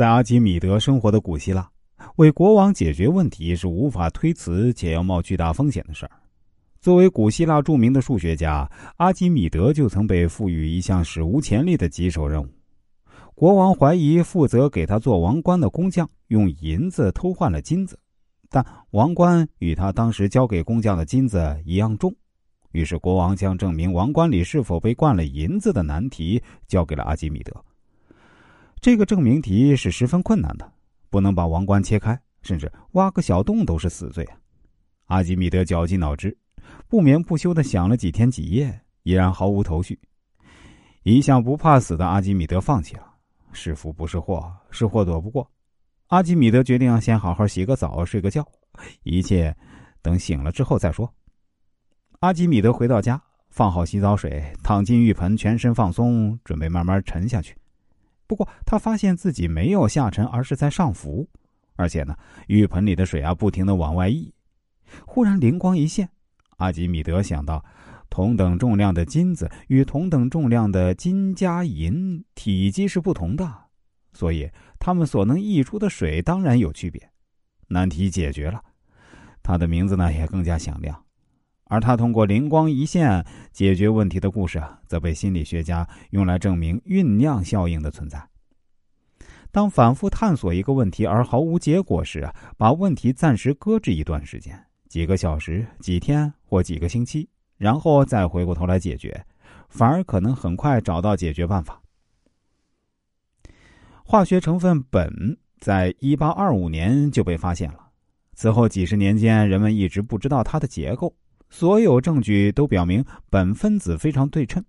在阿基米德生活的古希腊，为国王解决问题是无法推辞且要冒巨大风险的事儿。作为古希腊著名的数学家，阿基米德就曾被赋予一项史无前例的棘手任务：国王怀疑负责给他做王冠的工匠用银子偷换了金子，但王冠与他当时交给工匠的金子一样重。于是，国王将证明王冠里是否被灌了银子的难题交给了阿基米德。这个证明题是十分困难的，不能把王冠切开，甚至挖个小洞都是死罪啊！阿基米德绞尽脑汁，不眠不休的想了几天几夜，依然毫无头绪。一向不怕死的阿基米德放弃了，是福不是祸，是祸躲不过。阿基米德决定先好好洗个澡，睡个觉，一切等醒了之后再说。阿基米德回到家，放好洗澡水，躺进浴盆，全身放松，准备慢慢沉下去。不过，他发现自己没有下沉，而是在上浮，而且呢，浴盆里的水啊，不停的往外溢。忽然灵光一现，阿基米德想到，同等重量的金子与同等重量的金加银体积是不同的，所以它们所能溢出的水当然有区别。难题解决了，他的名字呢也更加响亮。而他通过灵光一现解决问题的故事，则被心理学家用来证明酝酿效应的存在。当反复探索一个问题而毫无结果时，把问题暂时搁置一段时间，几个小时、几天或几个星期，然后再回过头来解决，反而可能很快找到解决办法。化学成分苯在一八二五年就被发现了，此后几十年间，人们一直不知道它的结构。所有证据都表明苯分子非常对称，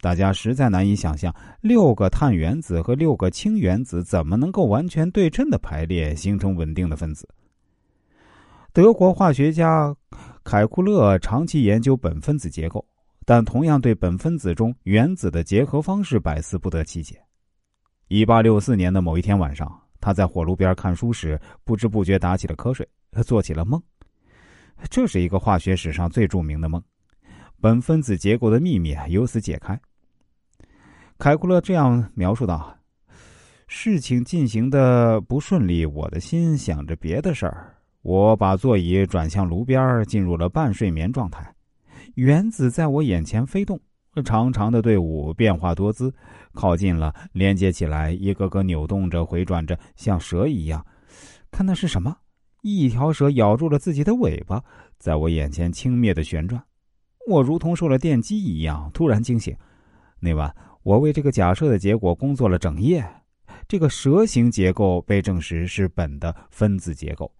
大家实在难以想象六个碳原子和六个氢原子怎么能够完全对称的排列形成稳定的分子。德国化学家凯库勒长期研究苯分子结构，但同样对苯分子中原子的结合方式百思不得其解。一八六四年的某一天晚上，他在火炉边看书时，不知不觉打起了瞌睡，做起了梦。这是一个化学史上最著名的梦，苯分子结构的秘密由此解开。凯库勒这样描述道：“事情进行的不顺利，我的心想着别的事儿。我把座椅转向炉边，进入了半睡眠状态。原子在我眼前飞动，长长的队伍变化多姿，靠近了，连接起来，一个个扭动着、回转着，像蛇一样。看那是什么？”一条蛇咬住了自己的尾巴，在我眼前轻蔑的旋转，我如同受了电击一样突然惊醒。那晚，我为这个假设的结果工作了整夜。这个蛇形结构被证实是苯的分子结构。